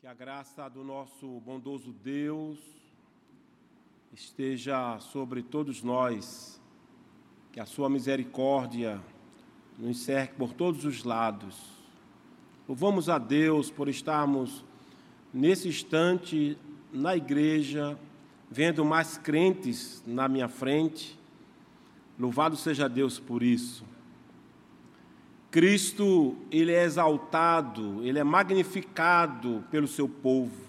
Que a graça do nosso bondoso Deus esteja sobre todos nós, que a sua misericórdia nos cerque por todos os lados. Louvamos a Deus por estarmos nesse instante na igreja, vendo mais crentes na minha frente. Louvado seja Deus por isso. Cristo, ele é exaltado, ele é magnificado pelo seu povo.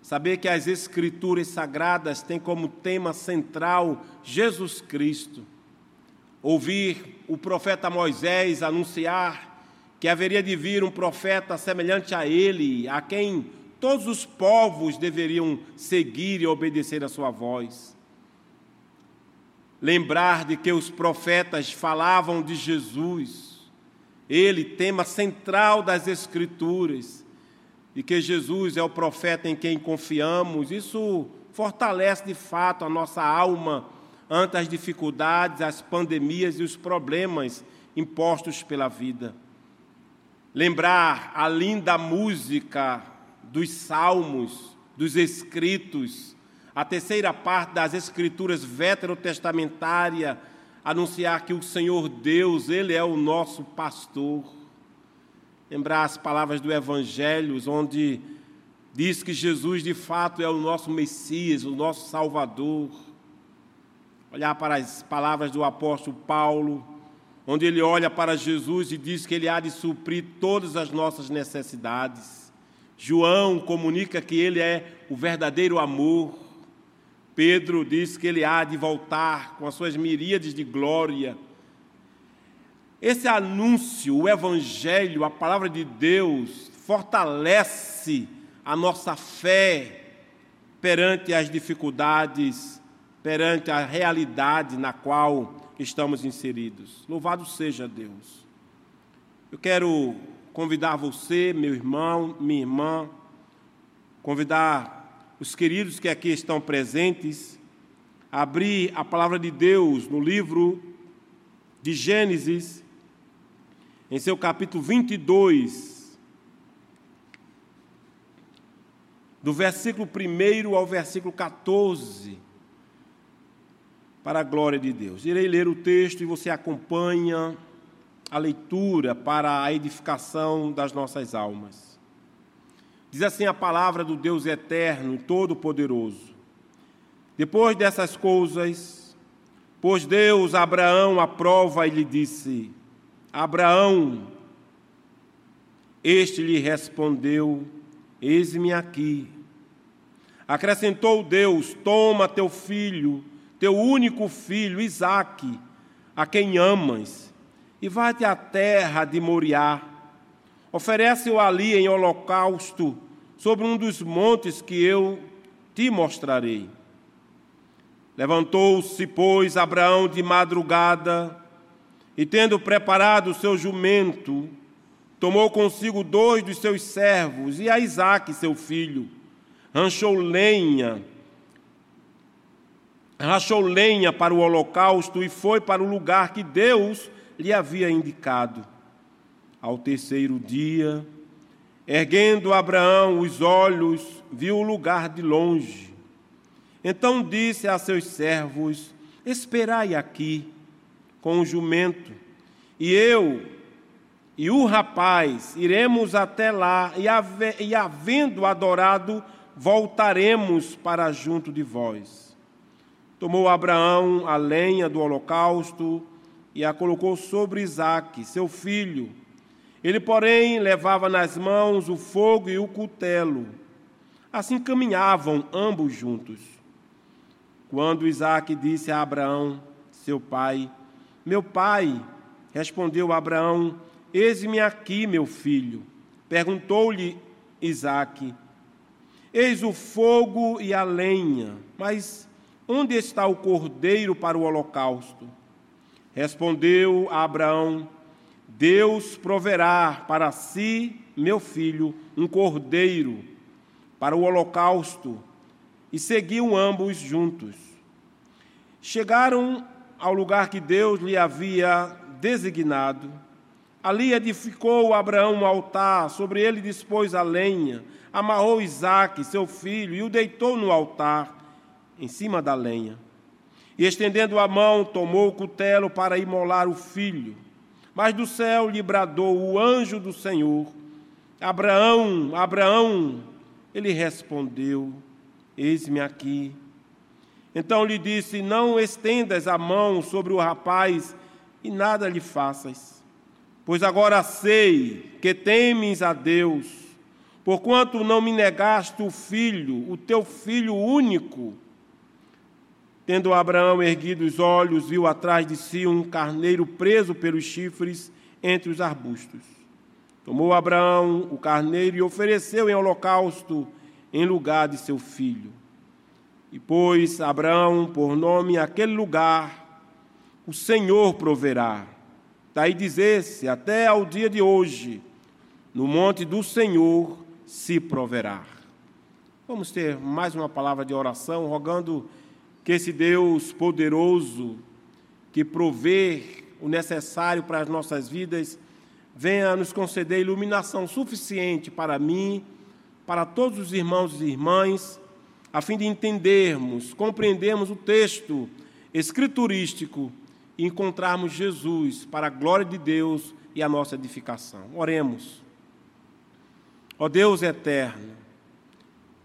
Saber que as escrituras sagradas têm como tema central Jesus Cristo. Ouvir o profeta Moisés anunciar que haveria de vir um profeta semelhante a ele, a quem todos os povos deveriam seguir e obedecer a sua voz. Lembrar de que os profetas falavam de Jesus ele, tema central das Escrituras, e que Jesus é o profeta em quem confiamos, isso fortalece de fato a nossa alma ante as dificuldades, as pandemias e os problemas impostos pela vida. Lembrar a linda música dos salmos, dos escritos, a terceira parte das escrituras veterotestamentárias anunciar que o Senhor Deus, Ele é o nosso pastor. Lembrar as palavras do Evangelho, onde diz que Jesus de fato é o nosso Messias, o nosso Salvador. Olhar para as palavras do apóstolo Paulo, onde ele olha para Jesus e diz que ele há de suprir todas as nossas necessidades. João comunica que ele é o verdadeiro amor. Pedro diz que ele há de voltar com as suas miríades de glória. Esse anúncio, o Evangelho, a palavra de Deus, fortalece a nossa fé perante as dificuldades, perante a realidade na qual estamos inseridos. Louvado seja Deus. Eu quero convidar você, meu irmão, minha irmã, convidar os queridos que aqui estão presentes, abrir a palavra de Deus no livro de Gênesis, em seu capítulo 22, do versículo 1 ao versículo 14, para a glória de Deus. Irei ler o texto e você acompanha a leitura para a edificação das nossas almas. Diz assim a palavra do Deus eterno todo-poderoso. Depois dessas coisas, pôs Deus Abraão à prova e lhe disse: Abraão, este lhe respondeu: Eis-me aqui. Acrescentou Deus: Toma teu filho, teu único filho, Isaque, a quem amas, e vai-te à terra de Moriá Oferece-o ali em holocausto sobre um dos montes que eu te mostrarei. Levantou-se, pois, Abraão de madrugada e, tendo preparado o seu jumento, tomou consigo dois dos seus servos e a Isaque, seu filho, ranchou lenha, rachou lenha para o holocausto e foi para o lugar que Deus lhe havia indicado. Ao terceiro dia, erguendo Abraão os olhos, viu o lugar de longe. Então disse a seus servos: Esperai aqui com o jumento, e eu e o rapaz iremos até lá, e, havendo adorado, voltaremos para junto de vós. Tomou Abraão a lenha do holocausto e a colocou sobre Isaque, seu filho, ele, porém, levava nas mãos o fogo e o cutelo. Assim caminhavam ambos juntos. Quando Isaac disse a Abraão, seu pai, Meu pai, respondeu Abraão, Eis-me aqui, meu filho. Perguntou-lhe Isaac, Eis o fogo e a lenha, mas onde está o cordeiro para o holocausto? Respondeu Abraão, Deus proverá para si, meu filho, um cordeiro para o holocausto. E seguiam ambos juntos. Chegaram ao lugar que Deus lhe havia designado. Ali edificou Abraão um altar, sobre ele dispôs a lenha, amarrou Isaque, seu filho, e o deitou no altar, em cima da lenha. E estendendo a mão, tomou o cutelo para imolar o filho. Mas do céu lhe bradou o anjo do Senhor: Abraão, Abraão. Ele respondeu: Eis-me aqui. Então lhe disse: Não estendas a mão sobre o rapaz e nada lhe faças. Pois agora sei que temes a Deus, porquanto não me negaste o filho, o teu filho único. Tendo Abraão erguido os olhos, viu atrás de si um carneiro preso pelos chifres entre os arbustos. Tomou Abraão o carneiro e ofereceu em holocausto em lugar de seu filho. E pôs Abraão por nome aquele lugar, o Senhor proverá. Daí dizer-se, até ao dia de hoje, no monte do Senhor se proverá. Vamos ter mais uma palavra de oração, rogando que esse Deus poderoso, que provê o necessário para as nossas vidas, venha nos conceder iluminação suficiente para mim, para todos os irmãos e irmãs, a fim de entendermos, compreendermos o texto escriturístico e encontrarmos Jesus para a glória de Deus e a nossa edificação. Oremos. Ó Deus eterno,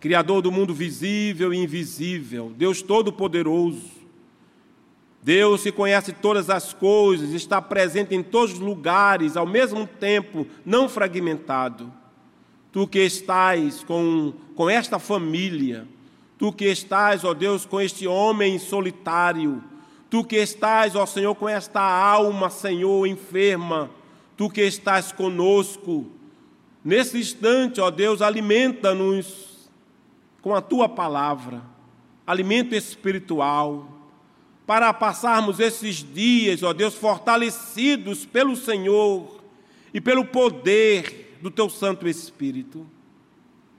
Criador do mundo visível e invisível, Deus Todo-Poderoso. Deus que conhece todas as coisas, está presente em todos os lugares, ao mesmo tempo, não fragmentado. Tu que estás com, com esta família, tu que estás, ó Deus, com este homem solitário, tu que estás, ó Senhor, com esta alma, Senhor, enferma, tu que estás conosco, nesse instante, ó Deus, alimenta-nos com a tua palavra, alimento espiritual, para passarmos esses dias, ó Deus, fortalecidos pelo Senhor e pelo poder do teu Santo Espírito.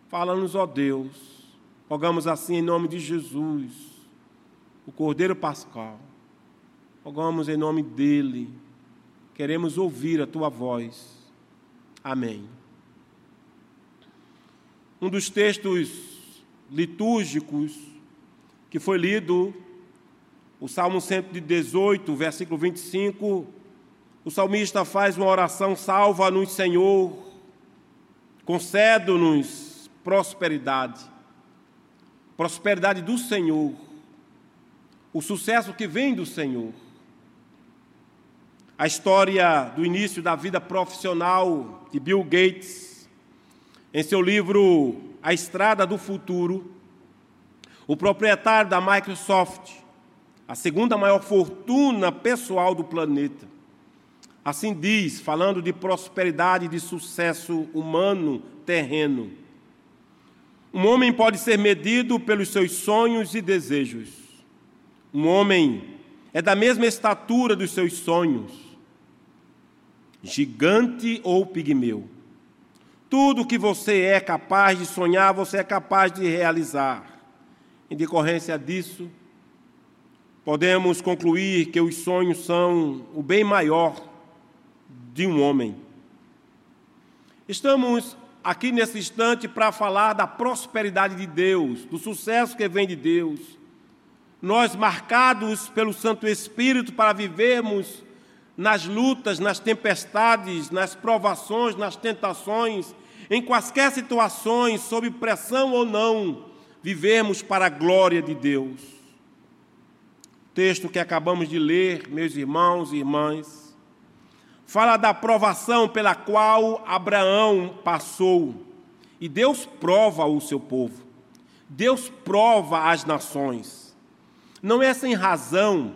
Fala-nos, ó Deus, rogamos assim em nome de Jesus, o Cordeiro Pascal, rogamos em nome dele, queremos ouvir a tua voz. Amém. Um dos textos litúrgicos que foi lido, o Salmo 118, versículo 25, o salmista faz uma oração: Salva-nos, Senhor, concede-nos prosperidade, prosperidade do Senhor, o sucesso que vem do Senhor. A história do início da vida profissional de Bill Gates, em seu livro a estrada do futuro, o proprietário da Microsoft, a segunda maior fortuna pessoal do planeta, assim diz, falando de prosperidade e de sucesso humano terreno. Um homem pode ser medido pelos seus sonhos e desejos. Um homem é da mesma estatura dos seus sonhos, gigante ou pigmeu. Tudo que você é capaz de sonhar, você é capaz de realizar. Em decorrência disso, podemos concluir que os sonhos são o bem maior de um homem. Estamos aqui nesse instante para falar da prosperidade de Deus, do sucesso que vem de Deus. Nós, marcados pelo Santo Espírito para vivermos nas lutas, nas tempestades, nas provações, nas tentações, em quaisquer situações, sob pressão ou não, vivermos para a glória de Deus. O texto que acabamos de ler, meus irmãos e irmãs, fala da provação pela qual Abraão passou. E Deus prova o seu povo. Deus prova as nações. Não é sem razão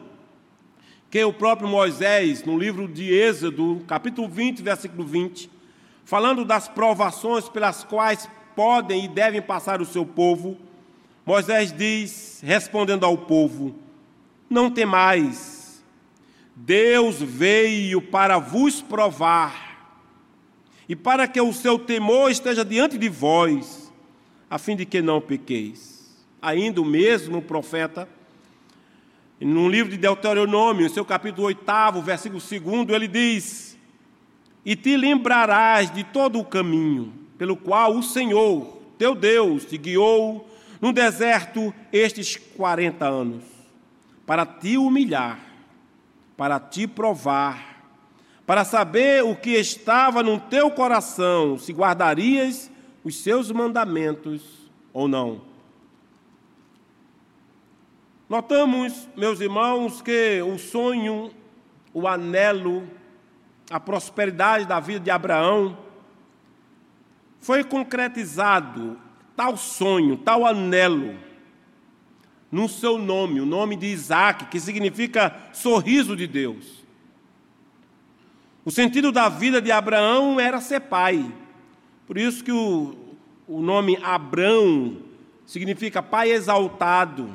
que o próprio Moisés, no livro de Êxodo, capítulo 20, versículo 20, falando das provações pelas quais podem e devem passar o seu povo, Moisés diz, respondendo ao povo: Não temais, Deus veio para vos provar, e para que o seu temor esteja diante de vós, a fim de que não pequeis. Ainda o mesmo profeta, no livro de Deuteronômio, seu capítulo 8, versículo 2, ele diz: e te lembrarás de todo o caminho pelo qual o Senhor, teu Deus, te guiou no deserto estes 40 anos, para te humilhar, para te provar, para saber o que estava no teu coração, se guardarias os seus mandamentos ou não. Notamos, meus irmãos, que o sonho, o anelo, a prosperidade da vida de Abraão foi concretizado, tal sonho, tal anelo, no seu nome, o nome de Isaac, que significa sorriso de Deus. O sentido da vida de Abraão era ser pai. Por isso que o, o nome Abrão significa pai exaltado.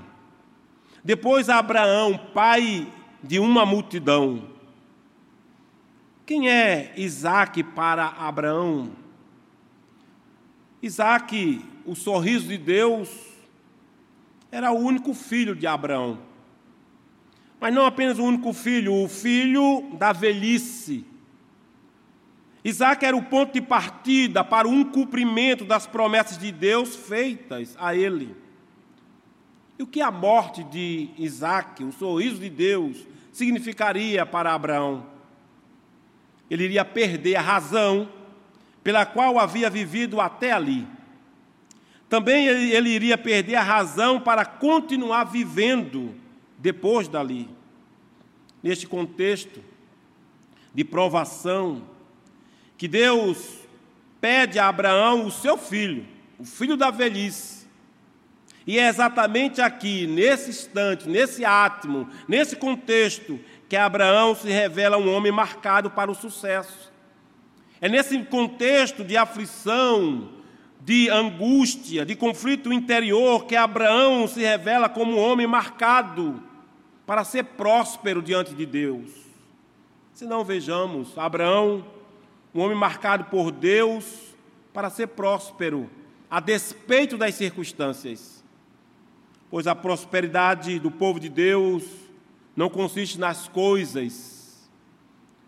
Depois Abraão, pai de uma multidão. Quem é Isaac para Abraão? Isaac, o sorriso de Deus, era o único filho de Abraão. Mas não apenas o único filho, o filho da velhice. Isaac era o ponto de partida para um cumprimento das promessas de Deus feitas a ele. E o que a morte de Isaac, o sorriso de Deus, significaria para Abraão? Ele iria perder a razão pela qual havia vivido até ali. Também ele, ele iria perder a razão para continuar vivendo depois dali. Neste contexto de provação, que Deus pede a Abraão o seu filho, o filho da velhice, e é exatamente aqui, nesse instante, nesse átimo, nesse contexto, que Abraão se revela um homem marcado para o sucesso. É nesse contexto de aflição, de angústia, de conflito interior, que Abraão se revela como um homem marcado para ser próspero diante de Deus. Se não vejamos, Abraão, um homem marcado por Deus para ser próspero, a despeito das circunstâncias pois a prosperidade do povo de Deus não consiste nas coisas,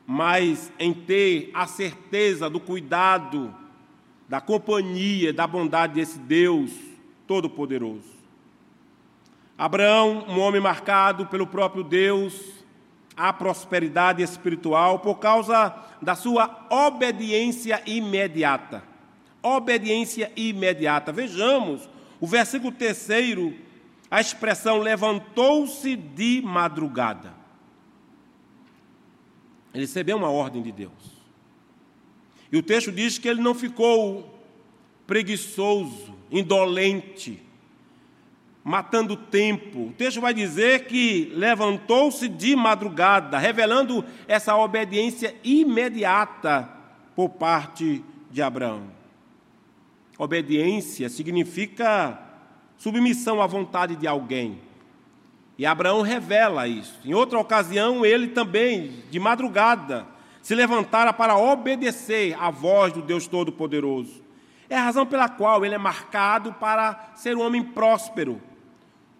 mas em ter a certeza do cuidado, da companhia, da bondade desse Deus Todo-Poderoso. Abraão, um homem marcado pelo próprio Deus, a prosperidade espiritual por causa da sua obediência imediata. Obediência imediata. Vejamos o versículo terceiro a expressão levantou-se de madrugada. Ele recebeu uma ordem de Deus. E o texto diz que ele não ficou preguiçoso, indolente, matando tempo. O texto vai dizer que levantou-se de madrugada, revelando essa obediência imediata por parte de Abraão. Obediência significa submissão à vontade de alguém. E Abraão revela isso. Em outra ocasião, ele também, de madrugada, se levantara para obedecer à voz do Deus Todo-Poderoso. É a razão pela qual ele é marcado para ser um homem próspero,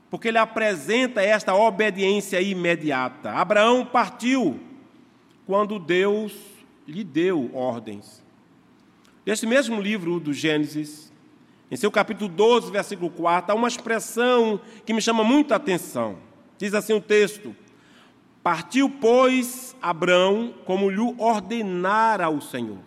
porque ele apresenta esta obediência imediata. Abraão partiu quando Deus lhe deu ordens. Neste mesmo livro do Gênesis, em seu capítulo 12, versículo 4, há uma expressão que me chama muita atenção. Diz assim o texto: Partiu, pois, Abraão como lhe ordenara o Senhor.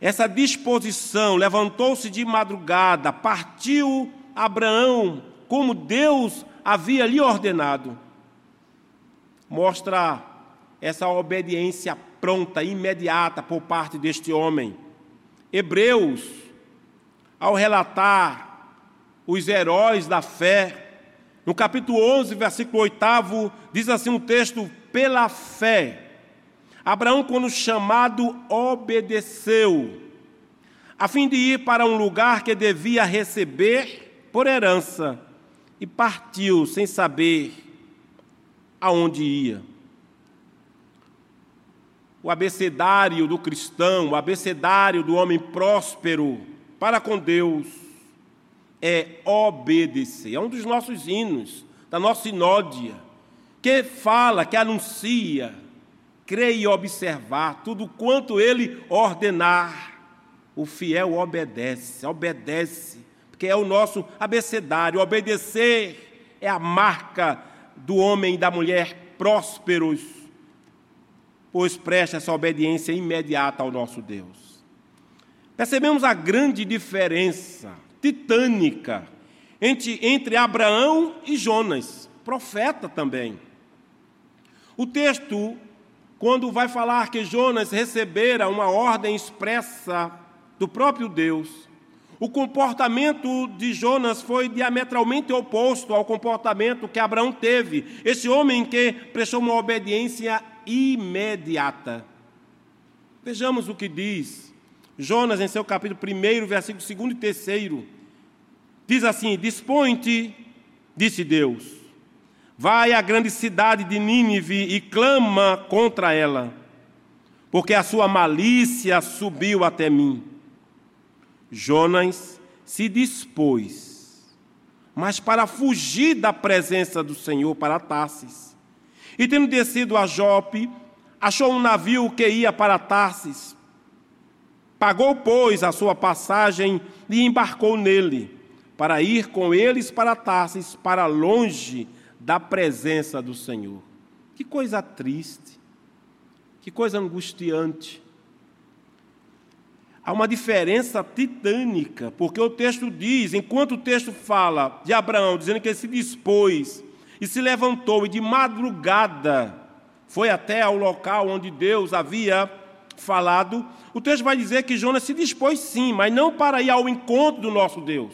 Essa disposição levantou-se de madrugada, partiu Abraão como Deus havia lhe ordenado. Mostra essa obediência pronta, imediata por parte deste homem. Hebreus ao relatar os heróis da fé. No capítulo 11, versículo 8, diz assim um texto: pela fé. Abraão, quando chamado, obedeceu, a fim de ir para um lugar que devia receber por herança, e partiu sem saber aonde ia. O abecedário do cristão, o abecedário do homem próspero, para com Deus é obedecer. É um dos nossos hinos, da nossa sinódia, que fala, que anuncia crê e observar tudo quanto ele ordenar. O fiel obedece, obedece, porque é o nosso abecedário. Obedecer é a marca do homem e da mulher prósperos, pois presta essa obediência imediata ao nosso Deus. Percebemos a grande diferença titânica entre, entre Abraão e Jonas, profeta também. O texto, quando vai falar que Jonas recebera uma ordem expressa do próprio Deus, o comportamento de Jonas foi diametralmente oposto ao comportamento que Abraão teve. Esse homem que prestou uma obediência imediata. Vejamos o que diz Jonas em seu capítulo 1, versículo 2 e 3. Diz assim: Dispõe-te, disse Deus, vai à grande cidade de Nínive e clama contra ela, porque a sua malícia subiu até mim. Jonas se dispôs, mas para fugir da presença do Senhor para Tarsis. E tendo descido a Jope, achou um navio que ia para Tarsis. Pagou, pois, a sua passagem e embarcou nele, para ir com eles para Tarsis, para longe da presença do Senhor. Que coisa triste, que coisa angustiante. Há uma diferença titânica, porque o texto diz, enquanto o texto fala de Abraão, dizendo que ele se dispôs e se levantou e de madrugada foi até ao local onde Deus havia falado, o texto vai dizer que Jonas se dispôs sim, mas não para ir ao encontro do nosso Deus,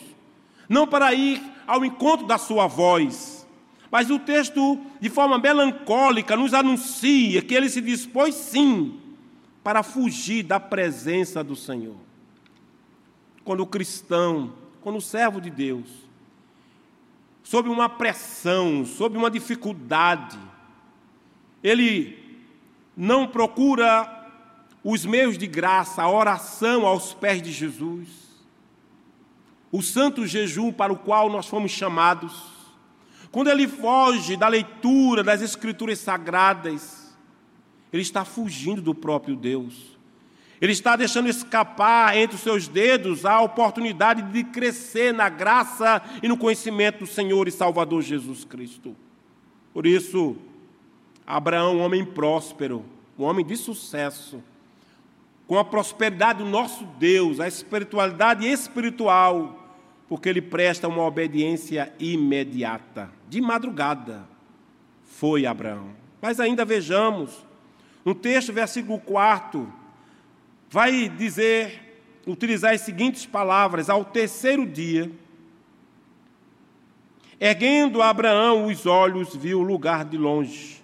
não para ir ao encontro da sua voz. Mas o texto, de forma melancólica, nos anuncia que ele se dispôs sim para fugir da presença do Senhor. Quando o cristão, quando o servo de Deus, sob uma pressão, sob uma dificuldade, ele não procura os meios de graça, a oração aos pés de Jesus, o santo jejum para o qual nós fomos chamados, quando ele foge da leitura das Escrituras sagradas, ele está fugindo do próprio Deus. Ele está deixando escapar entre os seus dedos a oportunidade de crescer na graça e no conhecimento do Senhor e Salvador Jesus Cristo. Por isso, Abraão, um homem próspero, um homem de sucesso, com a prosperidade do nosso Deus, a espiritualidade espiritual, porque ele presta uma obediência imediata, de madrugada. Foi Abraão. Mas ainda vejamos no texto, versículo 4, vai dizer, utilizar as seguintes palavras: ao terceiro dia, erguendo Abraão os olhos, viu o lugar de longe.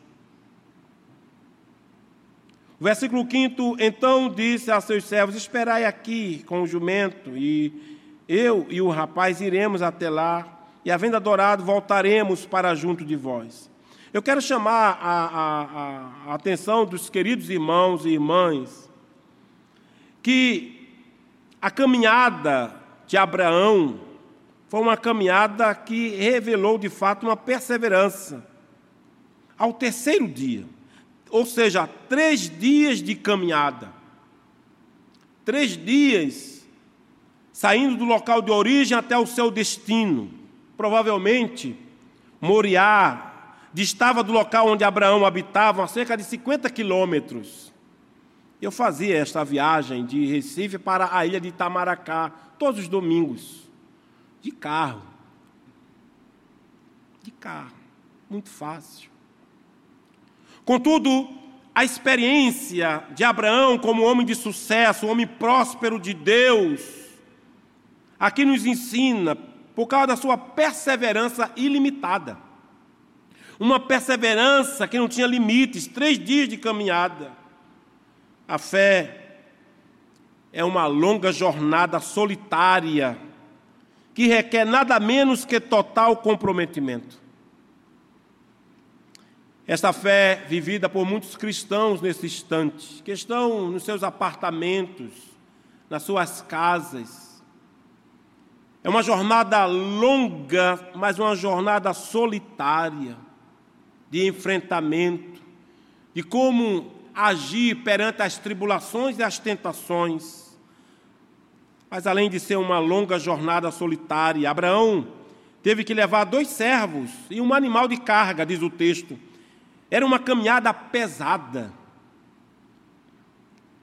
Versículo 5: Então disse a seus servos: Esperai aqui com o jumento, e eu e o rapaz iremos até lá, e havendo adorado, voltaremos para junto de vós. Eu quero chamar a, a, a, atenção dos queridos irmãos e irmãs que a caminhada de Abraão foi uma caminhada que revelou de fato uma perseverança. Ao terceiro dia, ou seja, três dias de caminhada, três dias saindo do local de origem até o seu destino, provavelmente Moriá, distava do local onde Abraão habitava a cerca de 50 quilômetros. Eu fazia esta viagem de Recife para a ilha de Itamaracá todos os domingos, de carro. De carro, muito fácil. Contudo, a experiência de Abraão como homem de sucesso, homem próspero de Deus, aqui nos ensina, por causa da sua perseverança ilimitada uma perseverança que não tinha limites, três dias de caminhada. A fé é uma longa jornada solitária que requer nada menos que total comprometimento. Esta fé vivida por muitos cristãos nesse instante, que estão nos seus apartamentos, nas suas casas, é uma jornada longa, mas uma jornada solitária de enfrentamento, de como agir perante as tribulações e as tentações. Mas além de ser uma longa jornada solitária, Abraão teve que levar dois servos e um animal de carga, diz o texto. Era uma caminhada pesada.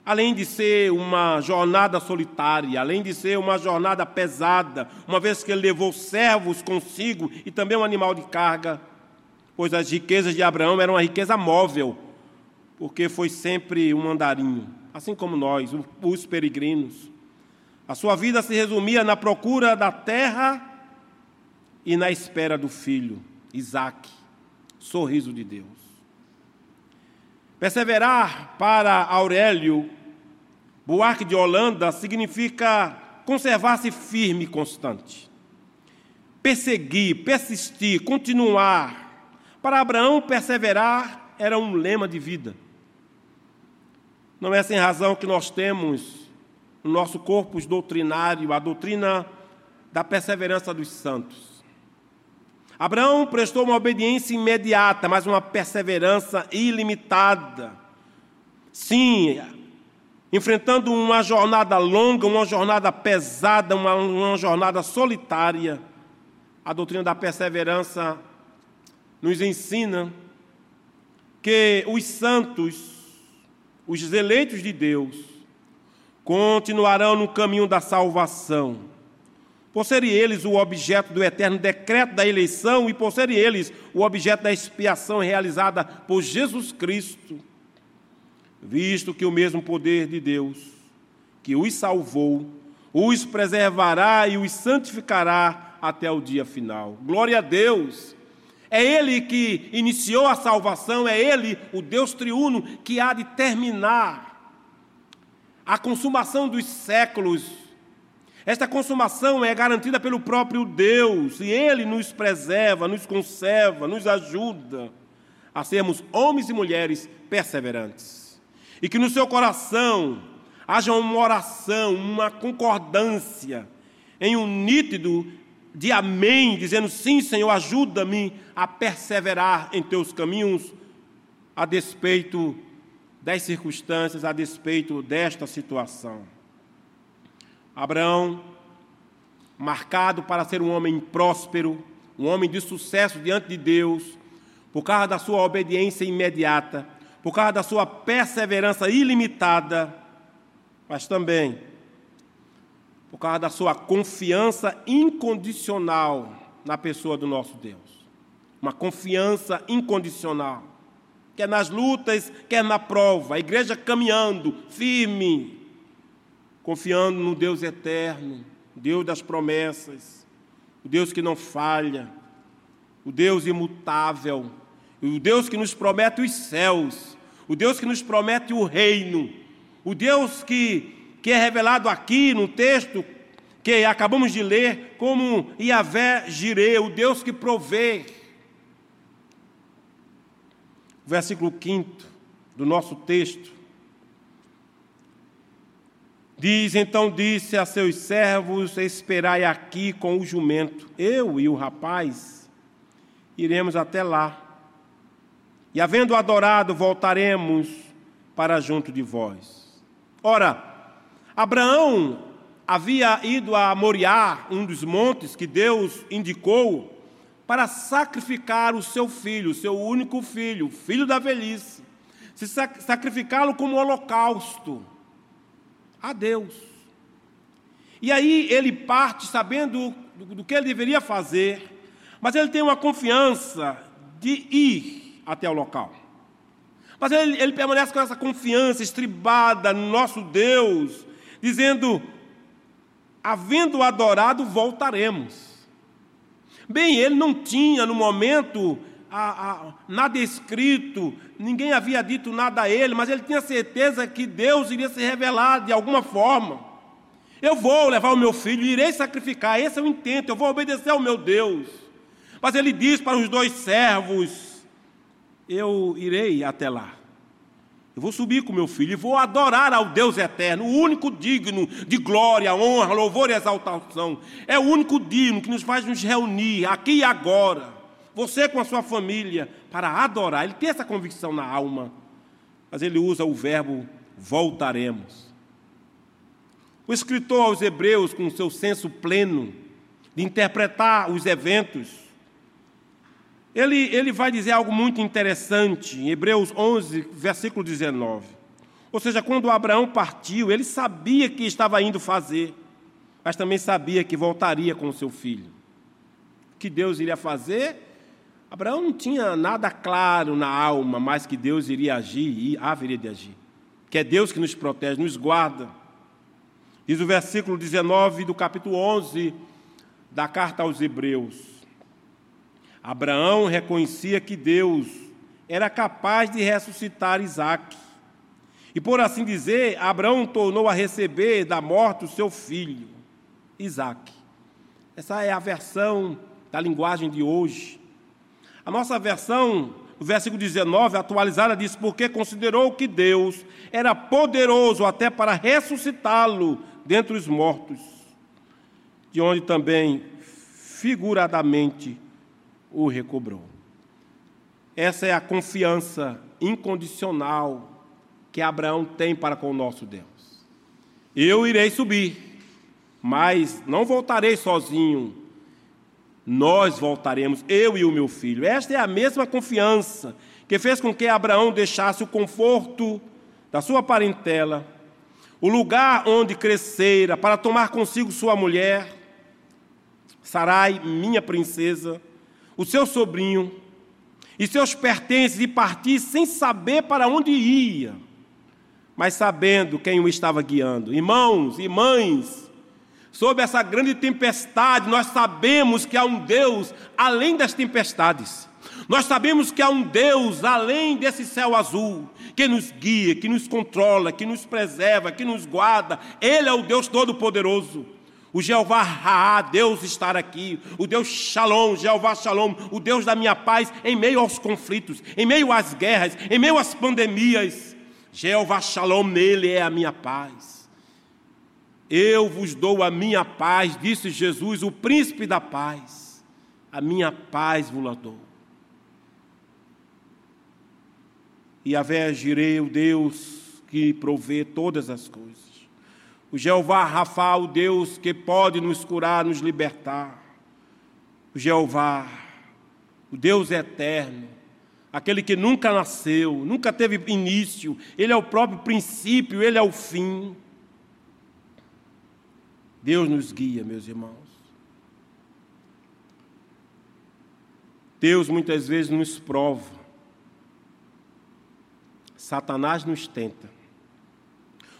Além de ser uma jornada solitária, além de ser uma jornada pesada, uma vez que ele levou servos consigo e também um animal de carga, pois as riquezas de Abraão eram uma riqueza móvel, porque foi sempre um andarinho, assim como nós, os peregrinos. A sua vida se resumia na procura da terra e na espera do filho, Isaac, sorriso de Deus. Perseverar para Aurélio Buarque de Holanda significa conservar-se firme e constante. Perseguir, persistir, continuar. Para Abraão, perseverar era um lema de vida. Não é sem razão que nós temos no nosso corpus doutrinário a doutrina da perseverança dos santos. Abraão prestou uma obediência imediata, mas uma perseverança ilimitada. Sim, enfrentando uma jornada longa, uma jornada pesada, uma, uma jornada solitária, a doutrina da perseverança nos ensina que os santos os eleitos de Deus continuarão no caminho da salvação, por serem eles o objeto do eterno decreto da eleição e por serem eles o objeto da expiação realizada por Jesus Cristo, visto que o mesmo poder de Deus que os salvou, os preservará e os santificará até o dia final. Glória a Deus! É Ele que iniciou a salvação, é Ele, o Deus triuno, que há de terminar a consumação dos séculos. Esta consumação é garantida pelo próprio Deus, e Ele nos preserva, nos conserva, nos ajuda a sermos homens e mulheres perseverantes. E que no seu coração haja uma oração, uma concordância em um nítido de amém, dizendo: Sim, Senhor, ajuda-me a perseverar em teus caminhos, a despeito das circunstâncias, a despeito desta situação. Abraão, marcado para ser um homem próspero, um homem de sucesso diante de Deus, por causa da sua obediência imediata, por causa da sua perseverança ilimitada, mas também por causa da sua confiança incondicional na pessoa do nosso Deus. Uma confiança incondicional. Quer nas lutas, quer na prova. A igreja caminhando, firme, confiando no Deus eterno, Deus das promessas, o Deus que não falha, o Deus imutável, o Deus que nos promete os céus, o Deus que nos promete o reino, o Deus que que é revelado aqui no texto que acabamos de ler, como Iavé Jireh, o Deus que provê. Versículo 5 do nosso texto. Diz: Então disse a seus servos: Esperai aqui com o jumento, eu e o rapaz iremos até lá. E havendo adorado, voltaremos para junto de vós. Ora, Abraão havia ido a Moriá, um dos montes que Deus indicou, para sacrificar o seu filho, o seu único filho, filho da velhice, se sacrificá-lo como holocausto a Deus. E aí ele parte sabendo do, do que ele deveria fazer, mas ele tem uma confiança de ir até o local. Mas ele, ele permanece com essa confiança estribada no nosso Deus, dizendo: havendo adorado, voltaremos. Bem, ele não tinha no momento a, a, nada escrito, ninguém havia dito nada a ele, mas ele tinha certeza que Deus iria se revelar de alguma forma. Eu vou levar o meu filho, irei sacrificar, esse é o intento, eu vou obedecer ao meu Deus. Mas ele diz para os dois servos: Eu irei até lá. Eu vou subir com meu filho e vou adorar ao Deus eterno, o único digno de glória, honra, louvor e exaltação. É o único digno que nos faz nos reunir aqui e agora, você com a sua família, para adorar. Ele tem essa convicção na alma. mas ele usa o verbo voltaremos. O escritor aos Hebreus, com seu senso pleno de interpretar os eventos, ele, ele vai dizer algo muito interessante em Hebreus 11, versículo 19. Ou seja, quando Abraão partiu, ele sabia que estava indo fazer, mas também sabia que voltaria com o seu filho. O que Deus iria fazer? Abraão não tinha nada claro na alma, mas que Deus iria agir e haveria de agir. Que é Deus que nos protege, nos guarda. Diz o versículo 19 do capítulo 11 da carta aos Hebreus. Abraão reconhecia que Deus era capaz de ressuscitar Isaac. E por assim dizer, Abraão tornou a receber da morte o seu filho, Isaac. Essa é a versão da linguagem de hoje. A nossa versão, o versículo 19, atualizada, diz: Porque considerou que Deus era poderoso até para ressuscitá-lo dentre os mortos, de onde também figuradamente o recobrou. Essa é a confiança incondicional que Abraão tem para com o nosso Deus. Eu irei subir, mas não voltarei sozinho. Nós voltaremos, eu e o meu filho. Esta é a mesma confiança que fez com que Abraão deixasse o conforto da sua parentela o lugar onde crescera, para tomar consigo sua mulher, Sarai, minha princesa, o seu sobrinho e seus pertences, e partir sem saber para onde ia, mas sabendo quem o estava guiando. Irmãos mães, sob essa grande tempestade, nós sabemos que há um Deus além das tempestades. Nós sabemos que há um Deus além desse céu azul, que nos guia, que nos controla, que nos preserva, que nos guarda. Ele é o Deus Todo-Poderoso. O Jeová Raá, Deus estar aqui. O Deus Shalom, Jeová Shalom, o Deus da minha paz em meio aos conflitos, em meio às guerras, em meio às pandemias. Jeová Shalom, nele é a minha paz. Eu vos dou a minha paz, disse Jesus, o príncipe da paz. A minha paz vos dou. E Yahvé Jirei, o Deus que provê todas as coisas. O Jeová Rafa, o Deus que pode nos curar, nos libertar. O Jeová, o Deus eterno, aquele que nunca nasceu, nunca teve início, ele é o próprio princípio, ele é o fim. Deus nos guia, meus irmãos. Deus muitas vezes nos prova Satanás nos tenta.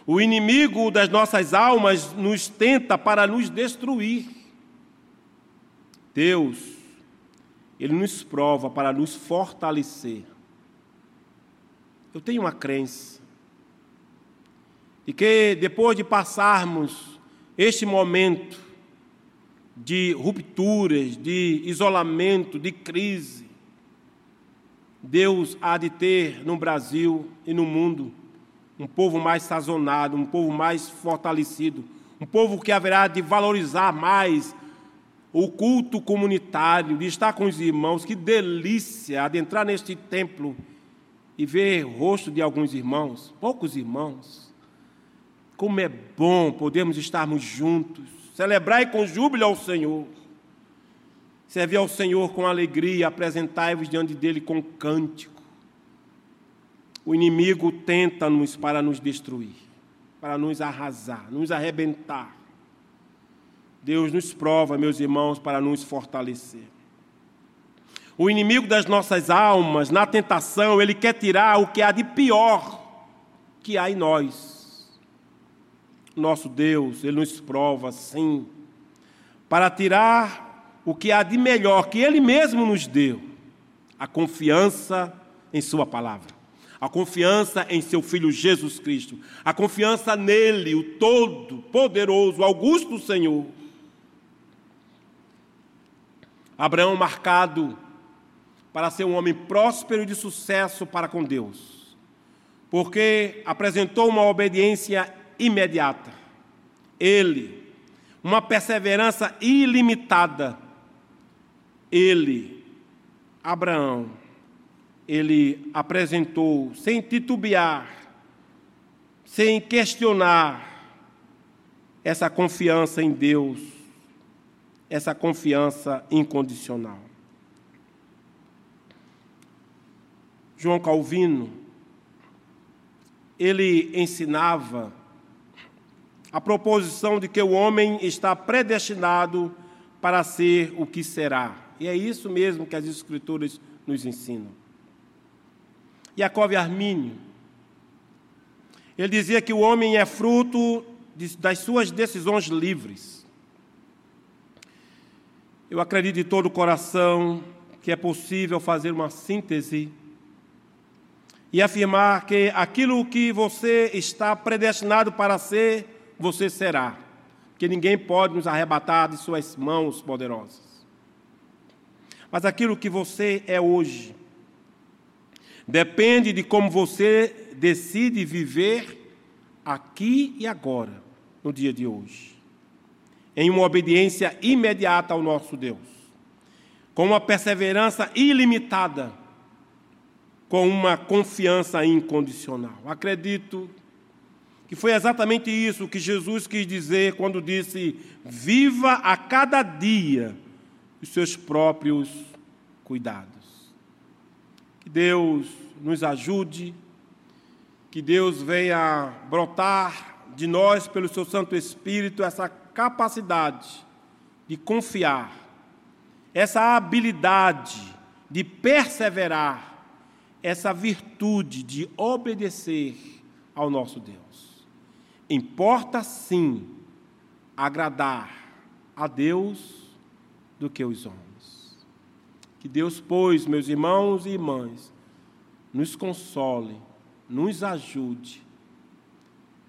O inimigo das nossas almas nos tenta para nos destruir. Deus, Ele nos prova para nos fortalecer. Eu tenho uma crença de que depois de passarmos este momento de rupturas, de isolamento, de crise, Deus há de ter no Brasil e no mundo um povo mais sazonado, um povo mais fortalecido, um povo que haverá de valorizar mais o culto comunitário, de estar com os irmãos. Que delícia adentrar neste templo e ver o rosto de alguns irmãos, poucos irmãos. Como é bom podermos estarmos juntos, celebrar com júbilo ao Senhor. Servi ao Senhor com alegria, apresentai-vos diante dele com cântico. O inimigo tenta-nos para nos destruir, para nos arrasar, nos arrebentar. Deus nos prova, meus irmãos, para nos fortalecer. O inimigo das nossas almas, na tentação, ele quer tirar o que há de pior que há em nós. Nosso Deus, ele nos prova, sim, para tirar o que há de melhor que Ele mesmo nos deu: a confiança em Sua palavra, a confiança em Seu Filho Jesus Cristo, a confiança nele, o Todo-Poderoso, Augusto Senhor. Abraão marcado para ser um homem próspero e de sucesso para com Deus, porque apresentou uma obediência imediata. Ele, uma perseverança ilimitada ele, Abraão, ele apresentou, sem titubear, sem questionar, essa confiança em Deus, essa confiança incondicional. João Calvino, ele ensinava a proposição de que o homem está predestinado para ser o que será. E é isso mesmo que as Escrituras nos ensinam. Jacob Armínio, ele dizia que o homem é fruto de, das suas decisões livres. Eu acredito de todo o coração que é possível fazer uma síntese e afirmar que aquilo que você está predestinado para ser, você será. Que ninguém pode nos arrebatar de suas mãos poderosas. Mas aquilo que você é hoje depende de como você decide viver aqui e agora, no dia de hoje, em uma obediência imediata ao nosso Deus, com uma perseverança ilimitada com uma confiança incondicional. Acredito que foi exatamente isso que Jesus quis dizer quando disse: viva a cada dia os seus próprios cuidados. Que Deus nos ajude, que Deus venha brotar de nós, pelo seu Santo Espírito, essa capacidade de confiar, essa habilidade de perseverar essa virtude de obedecer ao nosso Deus. Importa sim agradar a Deus do que os homens. Que Deus, pois, meus irmãos e irmãs, nos console, nos ajude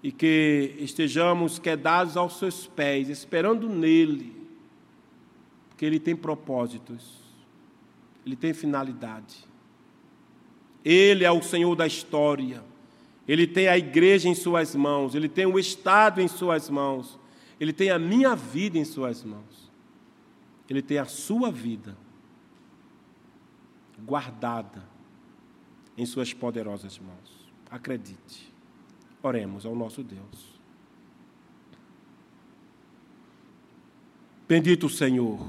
e que estejamos quedados aos seus pés, esperando nele, porque ele tem propósitos, ele tem finalidade. Ele é o Senhor da história. Ele tem a igreja em suas mãos, ele tem o Estado em suas mãos, ele tem a minha vida em suas mãos, ele tem a sua vida guardada em suas poderosas mãos. Acredite. Oremos ao nosso Deus. Bendito Senhor,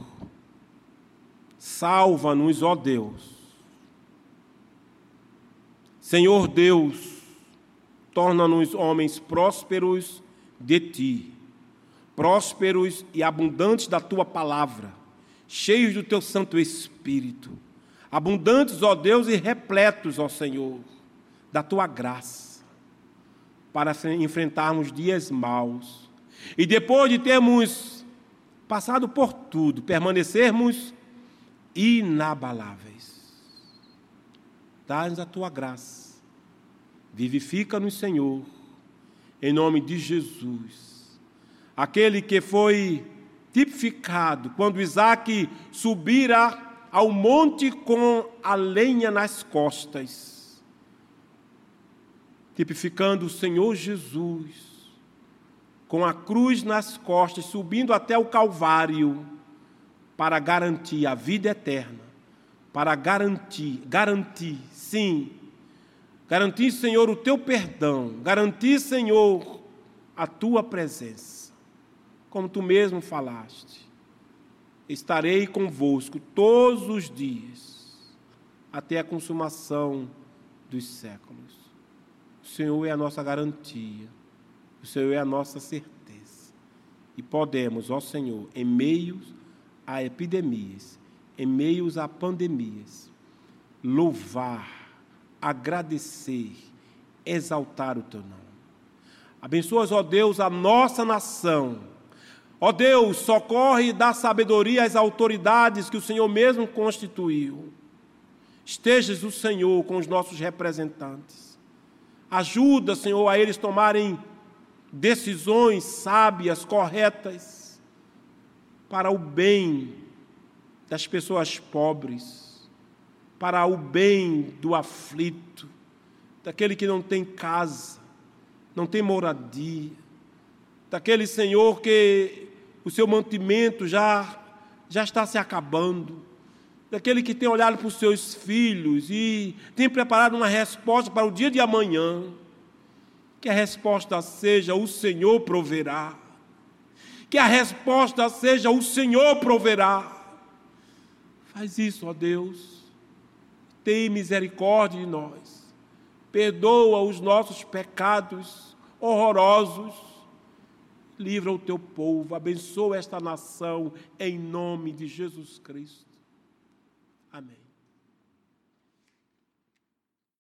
salva-nos, ó Deus Senhor Deus, torna-nos homens prósperos de ti, prósperos e abundantes da tua palavra, cheios do teu Santo Espírito, abundantes, ó Deus, e repletos, ó Senhor, da tua graça, para enfrentarmos dias maus. E depois de termos passado por tudo, permanecermos inabaláveis. Dá-nos a tua graça Vivifica-nos, Senhor, em nome de Jesus. Aquele que foi tipificado quando Isaac subira ao monte com a lenha nas costas, tipificando o Senhor Jesus, com a cruz nas costas, subindo até o Calvário, para garantir a vida eterna, para garantir, garantir, sim, Garantir, Senhor, o teu perdão. Garantir, Senhor, a tua presença. Como tu mesmo falaste. Estarei convosco todos os dias, até a consumação dos séculos. O Senhor é a nossa garantia. O Senhor é a nossa certeza. E podemos, ó Senhor, em meio a epidemias, em meio a pandemias, louvar agradecer, exaltar o teu nome. Abençoas, ó Deus, a nossa nação. Ó Deus, socorre e dá sabedoria às autoridades que o Senhor mesmo constituiu. Estejas o Senhor com os nossos representantes. Ajuda, Senhor, a eles tomarem decisões sábias, corretas, para o bem das pessoas pobres para o bem do aflito, daquele que não tem casa, não tem moradia, daquele Senhor que o seu mantimento já, já está se acabando, daquele que tem olhado para os seus filhos e tem preparado uma resposta para o dia de amanhã. Que a resposta seja: o Senhor proverá. Que a resposta seja: o Senhor proverá. Faz isso, ó Deus. Tem misericórdia de nós. Perdoa os nossos pecados horrorosos. Livra o teu povo, abençoa esta nação em nome de Jesus Cristo. Amém.